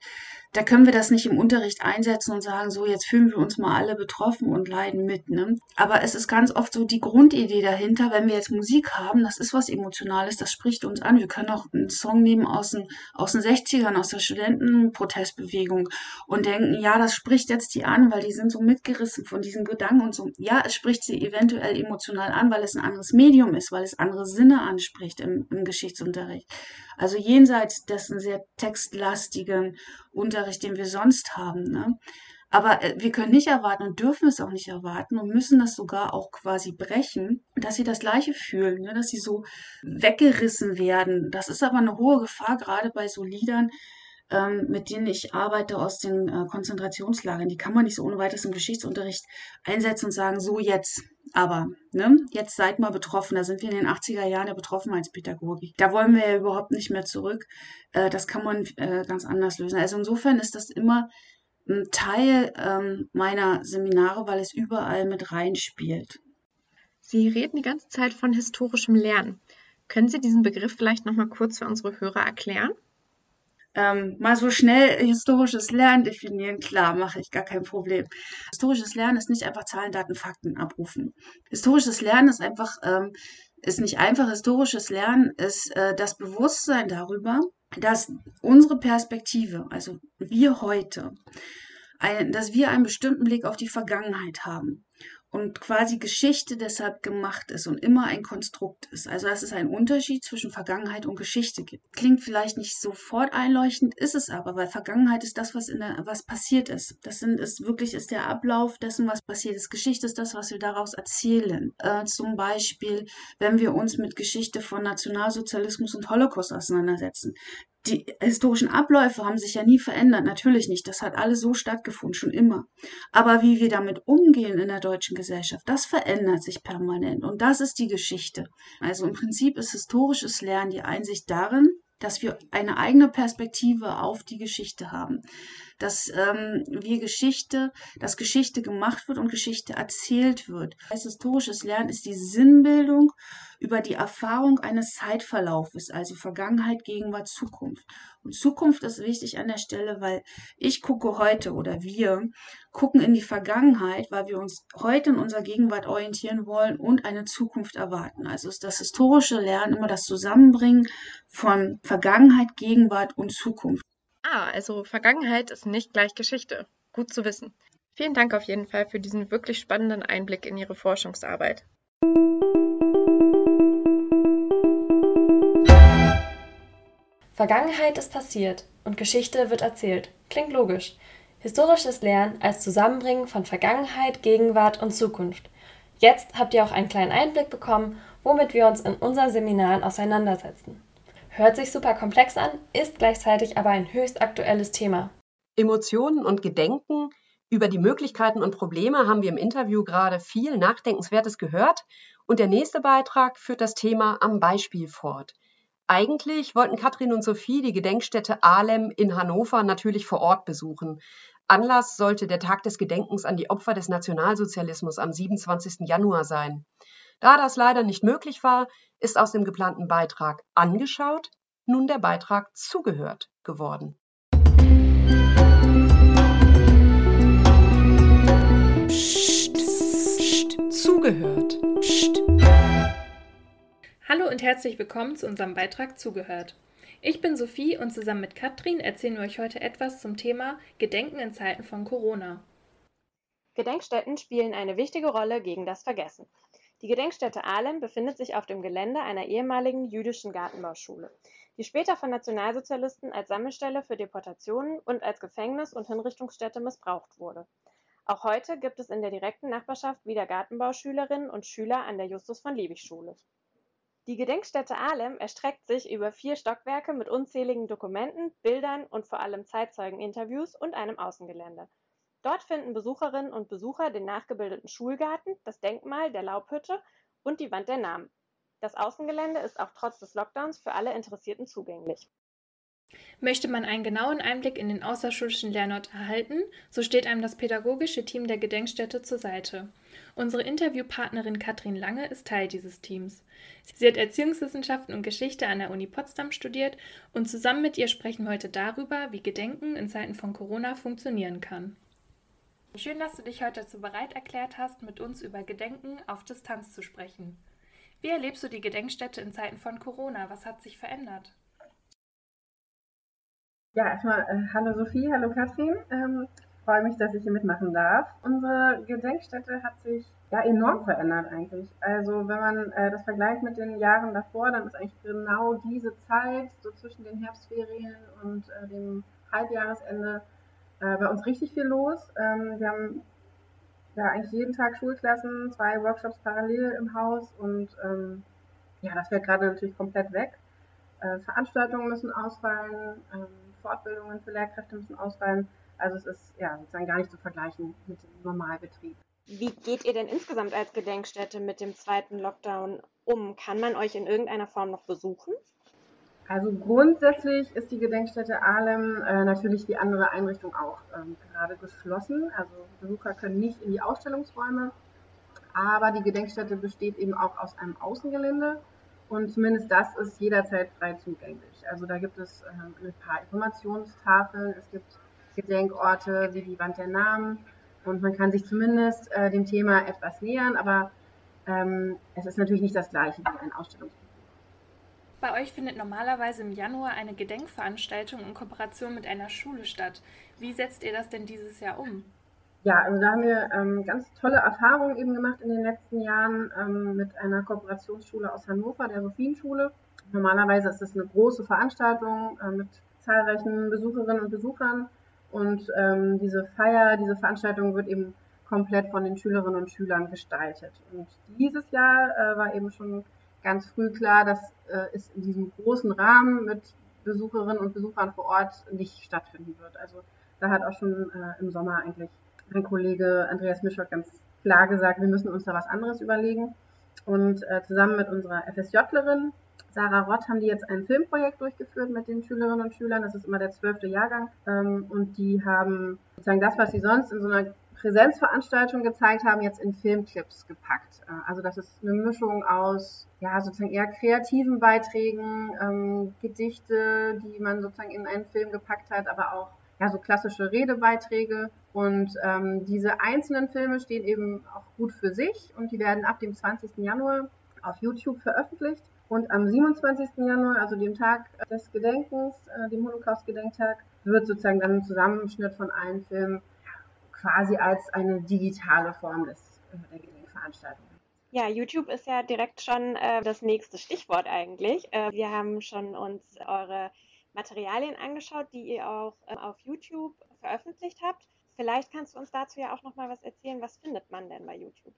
Da können wir das nicht im Unterricht einsetzen und sagen, so jetzt fühlen wir uns mal alle betroffen und leiden mit. Ne? Aber es ist ganz oft so die Grundidee dahinter, wenn wir jetzt Musik haben, das ist was Emotionales, das spricht uns an. Wir können auch einen Song nehmen aus den, aus den 60ern, aus der Studentenprotestbewegung und denken, ja, das spricht jetzt die an, weil die sind so mitgerissen von diesen Gedanken und so. Ja, es spricht sie eventuell emotional an, weil es ein anderes Medium ist, weil es andere Sinne anspricht im, im Geschichtsunterricht. Also jenseits dessen sehr textlastigen Unterricht, den wir sonst haben. Ne? Aber äh, wir können nicht erwarten und dürfen es auch nicht erwarten und müssen das sogar auch quasi brechen, dass sie das Gleiche fühlen, ne? dass sie so weggerissen werden. Das ist aber eine hohe Gefahr, gerade bei so Liedern, ähm, mit denen ich arbeite aus den äh, Konzentrationslagern. Die kann man nicht so ohne weiteres im Geschichtsunterricht einsetzen und sagen, so jetzt. Aber ne, jetzt seid mal betroffen. Da sind wir in den 80er Jahren der Betroffenheitspädagogik. Da wollen wir ja überhaupt nicht mehr zurück. Äh, das kann man äh, ganz anders lösen. Also insofern ist das immer ein Teil ähm, meiner Seminare, weil es überall mit reinspielt. Sie reden die ganze Zeit von historischem Lernen. Können Sie diesen Begriff vielleicht noch mal kurz für unsere Hörer erklären? ähm, mal so schnell historisches Lernen definieren, klar, mache ich gar kein Problem. Historisches Lernen ist nicht einfach Zahlen, Daten, Fakten abrufen. Historisches Lernen ist einfach, ähm, ist nicht einfach. Historisches Lernen ist äh, das Bewusstsein darüber, dass unsere Perspektive, also wir heute, ein, dass wir einen bestimmten Blick auf die Vergangenheit haben und quasi Geschichte deshalb gemacht ist und immer ein Konstrukt ist. Also dass es einen Unterschied zwischen Vergangenheit und Geschichte gibt. Klingt vielleicht nicht sofort einleuchtend, ist es aber, weil Vergangenheit ist das, was in der, was passiert ist. Das sind, ist wirklich ist der Ablauf dessen, was passiert ist. Geschichte ist das, was wir daraus erzählen. Äh, zum Beispiel, wenn wir uns mit Geschichte von Nationalsozialismus und Holocaust auseinandersetzen die historischen Abläufe haben sich ja nie verändert, natürlich nicht. Das hat alles so stattgefunden, schon immer. Aber wie wir damit umgehen in der deutschen Gesellschaft, das verändert sich permanent. Und das ist die Geschichte. Also im Prinzip ist historisches Lernen die Einsicht darin, dass wir eine eigene Perspektive auf die Geschichte haben. Dass ähm, wir Geschichte, dass Geschichte gemacht wird und Geschichte erzählt wird. Das historisches Lernen ist die Sinnbildung über die Erfahrung eines Zeitverlaufes, also Vergangenheit, Gegenwart, Zukunft. Und Zukunft ist wichtig an der Stelle, weil ich gucke heute oder wir gucken in die Vergangenheit, weil wir uns heute in unserer Gegenwart orientieren wollen und eine Zukunft erwarten. Also ist das historische Lernen immer das Zusammenbringen von Vergangenheit, Gegenwart und Zukunft. Ah, also Vergangenheit ist nicht gleich Geschichte. Gut zu wissen. Vielen Dank auf jeden Fall für diesen wirklich spannenden Einblick in Ihre Forschungsarbeit. Vergangenheit ist passiert und Geschichte wird erzählt. Klingt logisch. Historisches Lernen als Zusammenbringen von Vergangenheit, Gegenwart und Zukunft. Jetzt habt ihr auch einen kleinen Einblick bekommen, womit wir uns in unseren Seminaren auseinandersetzen. Hört sich super komplex an, ist gleichzeitig aber ein höchst aktuelles Thema. Emotionen und Gedenken über die Möglichkeiten und Probleme haben wir im Interview gerade viel Nachdenkenswertes gehört und der nächste Beitrag führt das Thema am Beispiel fort. Eigentlich wollten Katrin und Sophie die Gedenkstätte Ahlem in Hannover natürlich vor Ort besuchen. Anlass sollte der Tag des Gedenkens an die Opfer des Nationalsozialismus am 27. Januar sein. Da das leider nicht möglich war, ist aus dem geplanten Beitrag angeschaut nun der Beitrag zugehört geworden. Psst, psst, zugehört. Hallo und herzlich willkommen zu unserem Beitrag Zugehört. Ich bin Sophie und zusammen mit Katrin erzählen wir euch heute etwas zum Thema Gedenken in Zeiten von Corona. Gedenkstätten spielen eine wichtige Rolle gegen das Vergessen. Die Gedenkstätte Ahlem befindet sich auf dem Gelände einer ehemaligen jüdischen Gartenbauschule, die später von Nationalsozialisten als Sammelstelle für Deportationen und als Gefängnis und Hinrichtungsstätte missbraucht wurde. Auch heute gibt es in der direkten Nachbarschaft wieder Gartenbauschülerinnen und Schüler an der Justus von Liebig Schule. Die Gedenkstätte Ahlem erstreckt sich über vier Stockwerke mit unzähligen Dokumenten, Bildern und vor allem Zeitzeugeninterviews und einem Außengelände. Dort finden Besucherinnen und Besucher den nachgebildeten Schulgarten, das Denkmal der Laubhütte und die Wand der Namen. Das Außengelände ist auch trotz des Lockdowns für alle Interessierten zugänglich. Möchte man einen genauen Einblick in den außerschulischen Lernort erhalten, so steht einem das pädagogische Team der Gedenkstätte zur Seite. Unsere Interviewpartnerin Katrin Lange ist Teil dieses Teams. Sie hat Erziehungswissenschaften und Geschichte an der Uni Potsdam studiert und zusammen mit ihr sprechen wir heute darüber, wie Gedenken in Zeiten von Corona funktionieren kann. Schön, dass du dich heute dazu bereit erklärt hast, mit uns über Gedenken auf Distanz zu sprechen. Wie erlebst du die Gedenkstätte in Zeiten von Corona? Was hat sich verändert? Ja, erstmal äh, hallo Sophie, hallo Katrin. Ähm, freue mich, dass ich hier mitmachen darf. Unsere Gedenkstätte hat sich ja enorm verändert eigentlich. Also wenn man äh, das vergleicht mit den Jahren davor, dann ist eigentlich genau diese Zeit, so zwischen den Herbstferien und äh, dem Halbjahresende, äh, bei uns richtig viel los. Ähm, wir haben ja eigentlich jeden Tag Schulklassen, zwei Workshops parallel im Haus und ähm, ja, das fällt gerade natürlich komplett weg. Äh, Veranstaltungen müssen ausfallen. Ähm, Fortbildungen für Lehrkräfte müssen ausfallen. Also es ist ja sozusagen gar nicht zu vergleichen mit dem Normalbetrieb. Wie geht ihr denn insgesamt als Gedenkstätte mit dem zweiten Lockdown um? Kann man euch in irgendeiner Form noch besuchen? Also grundsätzlich ist die Gedenkstätte Ahlem äh, natürlich wie andere Einrichtungen auch ähm, gerade geschlossen. Also Besucher können nicht in die Ausstellungsräume, aber die Gedenkstätte besteht eben auch aus einem Außengelände und zumindest das ist jederzeit frei zugänglich. Also da gibt es ähm, ein paar Informationstafeln, es gibt Gedenkorte wie die Wand der Namen und man kann sich zumindest äh, dem Thema etwas nähern, aber ähm, es ist natürlich nicht das gleiche wie ein Ausstellungsbesuch. Bei euch findet normalerweise im Januar eine Gedenkveranstaltung in Kooperation mit einer Schule statt. Wie setzt ihr das denn dieses Jahr um? Ja, also da haben wir ähm, ganz tolle Erfahrungen eben gemacht in den letzten Jahren ähm, mit einer Kooperationsschule aus Hannover, der Sophienschule. Normalerweise ist es eine große Veranstaltung äh, mit zahlreichen Besucherinnen und Besuchern und ähm, diese Feier, diese Veranstaltung wird eben komplett von den Schülerinnen und Schülern gestaltet. Und dieses Jahr äh, war eben schon ganz früh klar, dass äh, es in diesem großen Rahmen mit Besucherinnen und Besuchern vor Ort nicht stattfinden wird. Also da hat auch schon äh, im Sommer eigentlich mein Kollege Andreas Mischok ganz klar gesagt, wir müssen uns da was anderes überlegen. Und äh, zusammen mit unserer FSJlerin Sarah Rott haben die jetzt ein Filmprojekt durchgeführt mit den Schülerinnen und Schülern. Das ist immer der zwölfte Jahrgang. Ähm, und die haben sozusagen das, was sie sonst in so einer Präsenzveranstaltung gezeigt haben, jetzt in Filmclips gepackt. Äh, also das ist eine Mischung aus ja sozusagen eher kreativen Beiträgen, ähm, Gedichte, die man sozusagen in einen Film gepackt hat, aber auch ja, so klassische Redebeiträge. Und ähm, diese einzelnen Filme stehen eben auch gut für sich und die werden ab dem 20. Januar auf YouTube veröffentlicht. Und am 27. Januar, also dem Tag des Gedenkens, äh, dem Holocaust-Gedenktag, wird sozusagen dann ein Zusammenschnitt von allen Filmen quasi als eine digitale Form des, äh, der Gedenkveranstaltung. Ja, YouTube ist ja direkt schon äh, das nächste Stichwort eigentlich. Äh, wir haben schon uns eure Materialien angeschaut, die ihr auch äh, auf YouTube veröffentlicht habt. Vielleicht kannst du uns dazu ja auch noch mal was erzählen. Was findet man denn bei YouTube?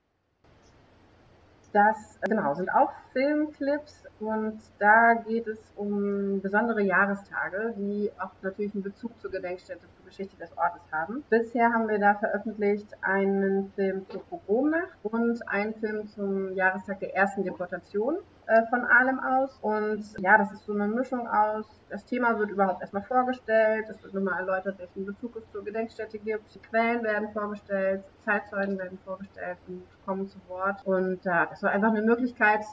Das genau sind auch Filmclips und da geht es um besondere Jahrestage, die auch natürlich einen Bezug zur Gedenkstätte, zur Geschichte des Ortes haben. Bisher haben wir da veröffentlicht einen Film zur Pogromnacht und einen Film zum Jahrestag der ersten Deportation äh, von allem aus. Und ja, das ist so eine Mischung aus, das Thema wird überhaupt erstmal vorgestellt, es wird nochmal erläutert, welchen Bezug es zur Gedenkstätte gibt, die Quellen werden vorgestellt, Zeitzeugen werden vorgestellt und kommen zu Wort. Und ja, das soll einfach eine Möglichkeit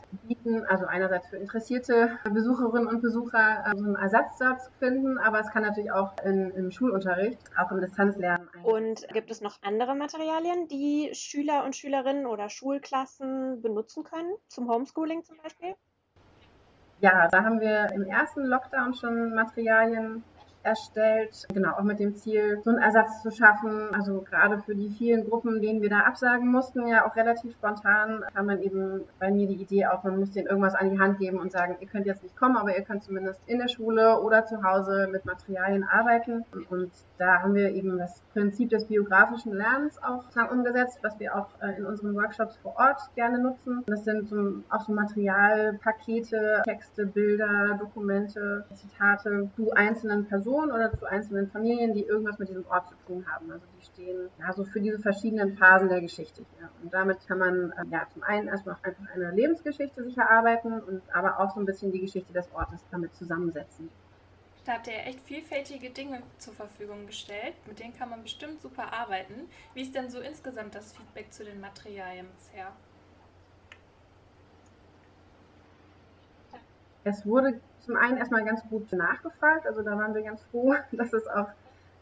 bieten, also einerseits für interessierte Besucherinnen und Besucher äh, so einen Ersatzsatz finden, aber es kann natürlich auch in, im Schulunterricht, auch im Distanzlernen. Und gibt es noch andere Materialien, die Schüler und Schülerinnen oder Schulklassen benutzen können, zum Homeschooling zum Beispiel? Ja, da haben wir im ersten Lockdown schon Materialien erstellt, genau, auch mit dem Ziel, so einen Ersatz zu schaffen. Also gerade für die vielen Gruppen, denen wir da absagen mussten, ja auch relativ spontan, kam dann eben bei mir die Idee auf, man muss denen irgendwas an die Hand geben und sagen, ihr könnt jetzt nicht kommen, aber ihr könnt zumindest in der Schule oder zu Hause mit Materialien arbeiten. Und da haben wir eben das Prinzip des biografischen Lernens auch umgesetzt, was wir auch äh, in unseren Workshops vor Ort gerne nutzen. Das sind so, auch so Materialpakete, Texte, Bilder, Dokumente, Zitate zu einzelnen Personen Personen oder zu einzelnen Familien, die irgendwas mit diesem Ort zu tun haben. Also die stehen ja so für diese verschiedenen Phasen der Geschichte hier. Und damit kann man äh, ja zum einen erstmal einfach eine Lebensgeschichte sich erarbeiten und aber auch so ein bisschen die Geschichte des Ortes damit zusammensetzen. Da habt ihr ja echt vielfältige Dinge zur Verfügung gestellt. Mit denen kann man bestimmt super arbeiten. Wie ist denn so insgesamt das Feedback zu den Materialien bisher? Es wurde zum einen erstmal ganz gut nachgefragt. Also da waren wir ganz froh, [laughs] dass es auch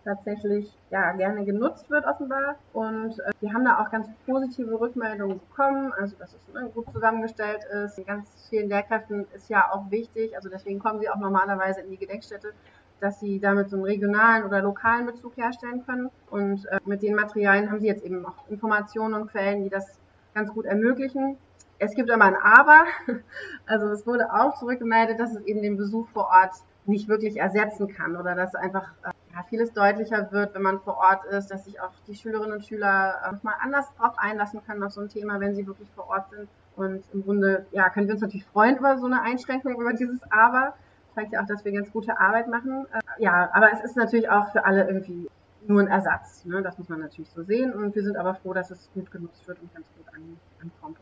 tatsächlich ja, gerne genutzt wird offenbar. Und äh, wir haben da auch ganz positive Rückmeldungen bekommen, also dass es ne, gut zusammengestellt ist. Ganz vielen Lehrkräften ist ja auch wichtig, also deswegen kommen sie auch normalerweise in die Gedenkstätte, dass sie damit so einen regionalen oder lokalen Bezug herstellen können. Und äh, mit den Materialien haben sie jetzt eben auch Informationen und Quellen, die das ganz gut ermöglichen. Es gibt aber ein Aber. [laughs] Also es wurde auch zurückgemeldet, dass es eben den Besuch vor Ort nicht wirklich ersetzen kann oder dass einfach äh, ja, vieles deutlicher wird, wenn man vor Ort ist, dass sich auch die Schülerinnen und Schüler äh, mal anders drauf einlassen können auf so ein Thema, wenn sie wirklich vor Ort sind. Und im Grunde, ja, können wir uns natürlich freuen über so eine Einschränkung, über dieses Aber. Zeigt ja auch, dass wir ganz gute Arbeit machen. Äh, ja, aber es ist natürlich auch für alle irgendwie nur ein Ersatz. Ne? Das muss man natürlich so sehen. Und wir sind aber froh, dass es gut genutzt wird und ganz gut an, ankommt.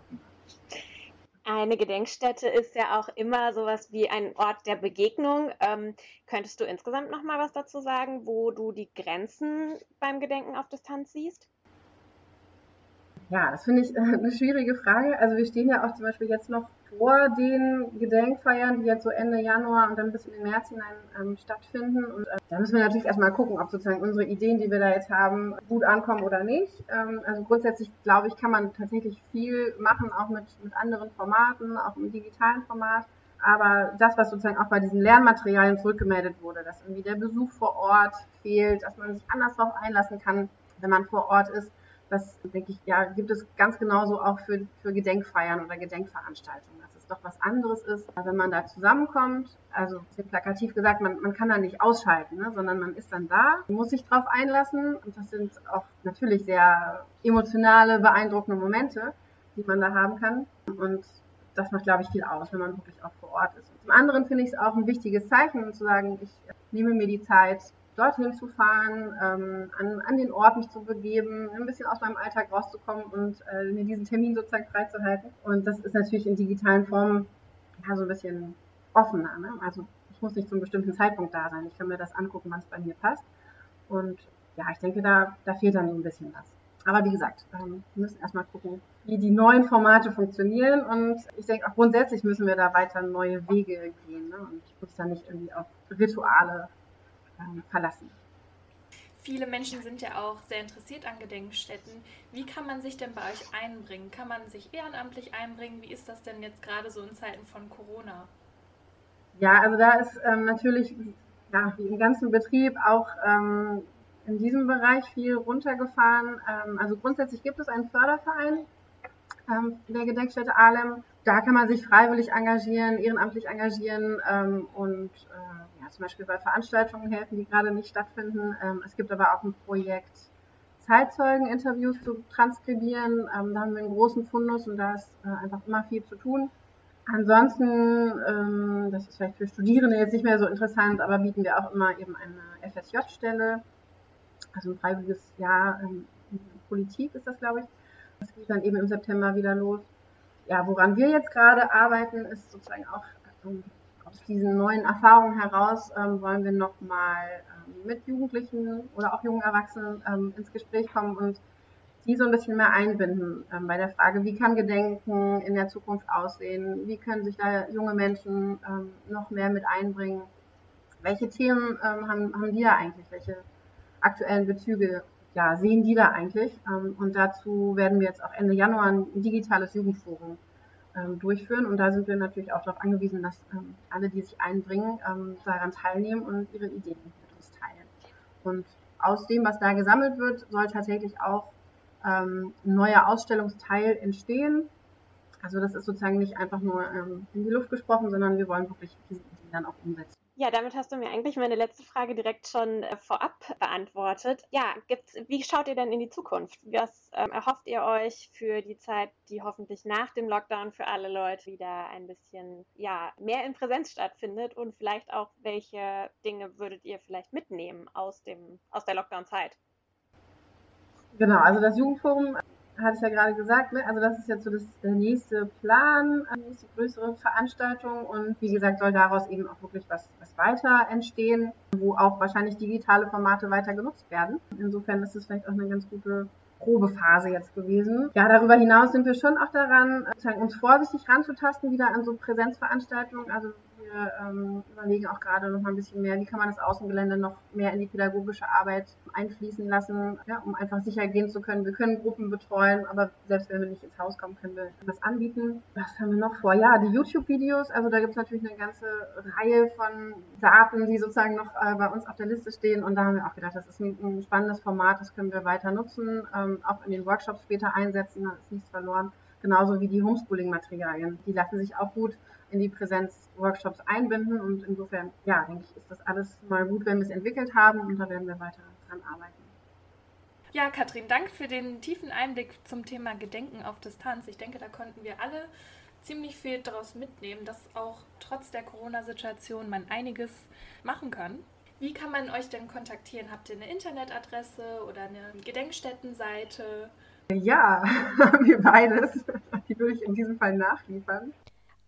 Eine Gedenkstätte ist ja auch immer sowas wie ein Ort der Begegnung. Ähm, könntest du insgesamt noch mal was dazu sagen, wo du die Grenzen beim Gedenken auf Distanz siehst? Ja, das finde ich äh, eine schwierige Frage. Also wir stehen ja auch zum Beispiel jetzt noch vor den Gedenkfeiern, die jetzt so Ende Januar und dann bis in den März hinein ähm, stattfinden. Und äh, da müssen wir natürlich erstmal gucken, ob sozusagen unsere Ideen, die wir da jetzt haben, gut ankommen oder nicht. Ähm, also grundsätzlich glaube ich, kann man tatsächlich viel machen, auch mit, mit anderen Formaten, auch im digitalen Format. Aber das, was sozusagen auch bei diesen Lernmaterialien zurückgemeldet wurde, dass irgendwie der Besuch vor Ort fehlt, dass man sich anders darauf einlassen kann, wenn man vor Ort ist, das, denke ich, ja, gibt es ganz genauso auch für, für Gedenkfeiern oder Gedenkveranstaltungen, dass es doch was anderes ist, wenn man da zusammenkommt. Also, sehr plakativ gesagt, man, man kann da nicht ausschalten, ne, sondern man ist dann da, muss sich drauf einlassen. Und das sind auch natürlich sehr emotionale, beeindruckende Momente, die man da haben kann. Und das macht, glaube ich, viel aus, wenn man wirklich auch vor Ort ist. Und zum anderen finde ich es auch ein wichtiges Zeichen, zu sagen, ich nehme mir die Zeit, dorthin zu fahren, ähm, an, an den Ort mich zu begeben, ein bisschen aus meinem Alltag rauszukommen und äh, mir diesen Termin sozusagen freizuhalten. Und das ist natürlich in digitalen Formen ja so ein bisschen offener. Ne? Also ich muss nicht zu einem bestimmten Zeitpunkt da sein. Ich kann mir das angucken, wann es bei mir passt. Und ja, ich denke, da, da fehlt dann so ein bisschen was. Aber wie gesagt, ähm, wir müssen erstmal gucken, wie die neuen Formate funktionieren. Und ich denke auch grundsätzlich müssen wir da weiter neue Wege gehen ne? und uns da nicht irgendwie auf Rituale ähm, verlassen. Viele Menschen sind ja auch sehr interessiert an Gedenkstätten. Wie kann man sich denn bei euch einbringen? Kann man sich ehrenamtlich einbringen? Wie ist das denn jetzt gerade so in Zeiten von Corona? Ja, also da ist ähm, natürlich ja, wie im ganzen Betrieb auch ähm, in diesem Bereich viel runtergefahren. Ähm, also grundsätzlich gibt es einen Förderverein ähm, der Gedenkstätte Ahlem. Da kann man sich freiwillig engagieren, ehrenamtlich engagieren ähm, und äh, zum Beispiel bei Veranstaltungen helfen, die gerade nicht stattfinden. Ähm, es gibt aber auch ein Projekt, Zeitzeugen-Interviews zu transkribieren. Ähm, da haben wir einen großen Fundus und da ist äh, einfach immer viel zu tun. Ansonsten, ähm, das ist vielleicht für Studierende jetzt nicht mehr so interessant, aber bieten wir auch immer eben eine FSJ-Stelle, also ein freiwilliges Jahr in Politik ist das, glaube ich. Das geht dann eben im September wieder los. Ja, woran wir jetzt gerade arbeiten, ist sozusagen auch aus diesen neuen Erfahrungen heraus ähm, wollen wir nochmal ähm, mit Jugendlichen oder auch jungen Erwachsenen ähm, ins Gespräch kommen und die so ein bisschen mehr einbinden ähm, bei der Frage, wie kann Gedenken in der Zukunft aussehen, wie können sich da junge Menschen ähm, noch mehr mit einbringen, welche Themen ähm, haben, haben die da eigentlich, welche aktuellen Bezüge ja, sehen die da eigentlich? Und dazu werden wir jetzt auch Ende Januar ein digitales Jugendforum ähm, durchführen. Und da sind wir natürlich auch darauf angewiesen, dass ähm, alle, die sich einbringen, ähm, daran teilnehmen und ihre Ideen mit uns teilen. Und aus dem, was da gesammelt wird, soll tatsächlich auch ähm, ein neuer Ausstellungsteil entstehen. Also das ist sozusagen nicht einfach nur ähm, in die Luft gesprochen, sondern wir wollen wirklich diese Ideen dann auch umsetzen. Ja, damit hast du mir eigentlich meine letzte Frage direkt schon äh, vorab beantwortet. Ja, gibt's, wie schaut ihr denn in die Zukunft? Was ähm, erhofft ihr euch für die Zeit, die hoffentlich nach dem Lockdown für alle Leute wieder ein bisschen ja, mehr in Präsenz stattfindet? Und vielleicht auch, welche Dinge würdet ihr vielleicht mitnehmen aus, dem, aus der Lockdown-Zeit? Genau, also das Jugendforum hatte ich ja gerade gesagt, ne? also das ist jetzt so das, der nächste Plan, die nächste größere Veranstaltung und wie gesagt soll daraus eben auch wirklich was, was weiter entstehen, wo auch wahrscheinlich digitale Formate weiter genutzt werden. Insofern ist es vielleicht auch eine ganz gute Probephase jetzt gewesen. Ja, darüber hinaus sind wir schon auch daran, uns vorsichtig ranzutasten wieder an so Präsenzveranstaltungen. Also wir ähm, überlegen auch gerade noch mal ein bisschen mehr, wie kann man das Außengelände noch mehr in die pädagogische Arbeit einfließen lassen, ja, um einfach sicher gehen zu können. Wir können Gruppen betreuen, aber selbst wenn wir nicht ins Haus kommen, können wir was anbieten. Was haben wir noch vor? Ja, die YouTube-Videos. Also da gibt es natürlich eine ganze Reihe von Daten, die sozusagen noch äh, bei uns auf der Liste stehen. Und da haben wir auch gedacht, das ist ein, ein spannendes Format, das können wir weiter nutzen, ähm, auch in den Workshops später einsetzen, da ist nichts verloren. Genauso wie die Homeschooling-Materialien. Die lassen sich auch gut in die Präsenzworkshops einbinden. Und insofern, ja, denke ich, ist das alles mal gut, wenn wir es entwickelt haben und da werden wir weiter dran arbeiten. Ja, Katrin, danke für den tiefen Einblick zum Thema Gedenken auf Distanz. Ich denke, da konnten wir alle ziemlich viel daraus mitnehmen, dass auch trotz der Corona-Situation man einiges machen kann. Wie kann man euch denn kontaktieren? Habt ihr eine Internetadresse oder eine Gedenkstättenseite? Ja, [laughs] wir beides. Die würde ich in diesem Fall nachliefern.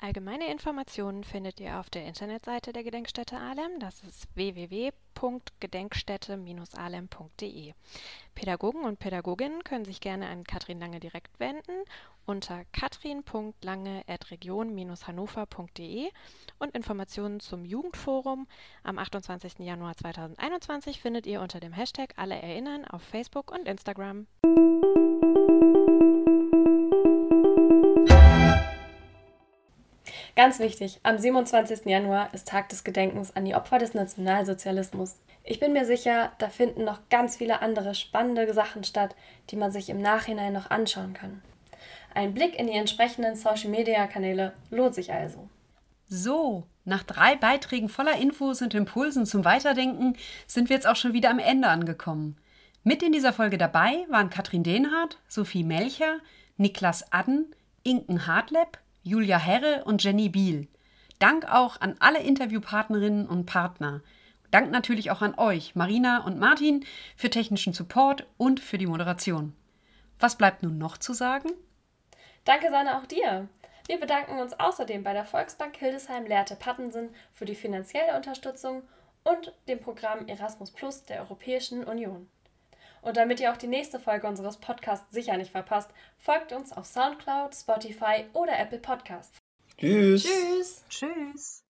Allgemeine Informationen findet ihr auf der Internetseite der Gedenkstätte Ahlem. Das ist www.gedenkstätte-ahlem.de. Pädagogen und Pädagoginnen können sich gerne an Katrin Lange direkt wenden unter katrin.lange.region-hannover.de und Informationen zum Jugendforum am 28. Januar 2021 findet ihr unter dem Hashtag Alle erinnern auf Facebook und Instagram. Ganz wichtig, am 27. Januar ist Tag des Gedenkens an die Opfer des Nationalsozialismus. Ich bin mir sicher, da finden noch ganz viele andere spannende Sachen statt, die man sich im Nachhinein noch anschauen kann. Ein Blick in die entsprechenden Social-Media-Kanäle lohnt sich also. So, nach drei Beiträgen voller Infos und Impulsen zum Weiterdenken sind wir jetzt auch schon wieder am Ende angekommen. Mit in dieser Folge dabei waren Katrin Dehnhardt, Sophie Melcher, Niklas Adden, Inken Hartleb, Julia Herre und Jenny Biel. Dank auch an alle Interviewpartnerinnen und Partner. Dank natürlich auch an euch, Marina und Martin, für technischen Support und für die Moderation. Was bleibt nun noch zu sagen? Danke, Sanne, auch dir. Wir bedanken uns außerdem bei der Volksbank Hildesheim Lehrte Pattensen für die finanzielle Unterstützung und dem Programm Erasmus Plus der Europäischen Union. Und damit ihr auch die nächste Folge unseres Podcasts sicher nicht verpasst, folgt uns auf Soundcloud, Spotify oder Apple Podcasts. Tschüss. Tschüss. Tschüss.